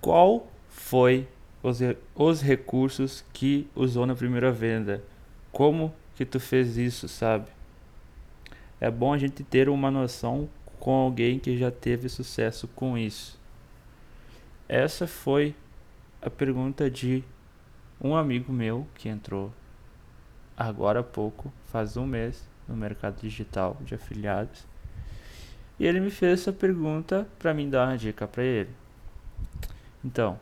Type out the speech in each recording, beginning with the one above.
qual foi os, os recursos que usou na primeira venda? Como que tu fez isso, sabe? É bom a gente ter uma noção com alguém que já teve sucesso com isso. Essa foi a pergunta de um amigo meu que entrou agora há pouco, faz um mês, no mercado digital de afiliados. E ele me fez essa pergunta para mim dar uma dica para ele. Então,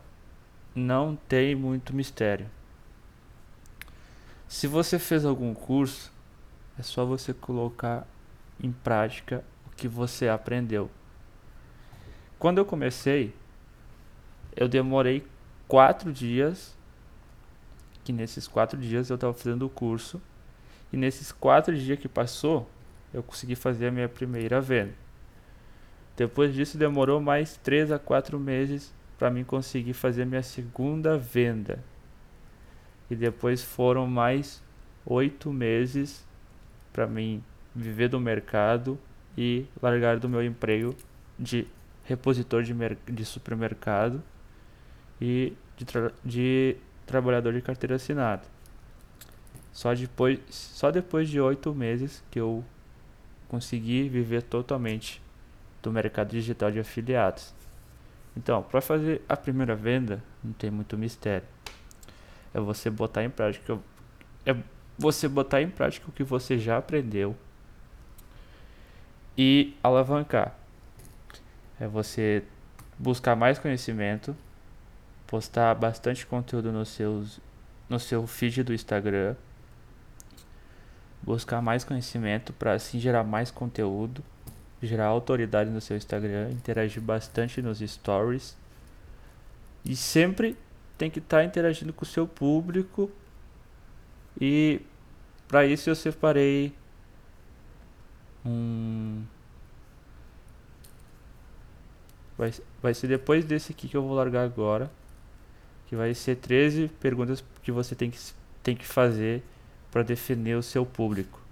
não tem muito mistério. Se você fez algum curso, é só você colocar em prática o que você aprendeu. Quando eu comecei, eu demorei quatro dias, que nesses quatro dias eu estava fazendo o curso, e nesses quatro dias que passou, eu consegui fazer a minha primeira venda. Depois disso demorou mais três a quatro meses para mim conseguir fazer minha segunda venda. E depois foram mais oito meses para mim viver do mercado e largar do meu emprego de repositor de, de supermercado e de, tra de trabalhador de carteira assinada. Só depois, só depois de oito meses que eu consegui viver totalmente do mercado digital de afiliados. Então, para fazer a primeira venda, não tem muito mistério. É você botar em prática é você botar em prática o que você já aprendeu e alavancar. É você buscar mais conhecimento, postar bastante conteúdo no seus no seu feed do Instagram, buscar mais conhecimento para assim gerar mais conteúdo gerar autoridade no seu Instagram, interagir bastante nos stories. E sempre tem que estar tá interagindo com o seu público. E para isso eu separei um vai, vai ser depois desse aqui que eu vou largar agora que vai ser 13 perguntas que você tem que, tem que fazer para definir o seu público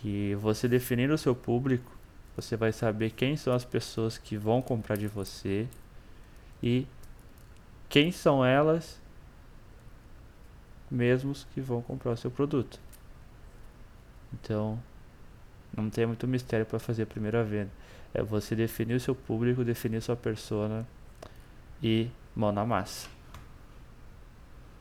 que você definindo o seu público, você vai saber quem são as pessoas que vão comprar de você e quem são elas mesmos que vão comprar o seu produto. Então, não tem muito mistério para fazer a primeira venda. É você definir o seu público, definir sua persona e mão na massa.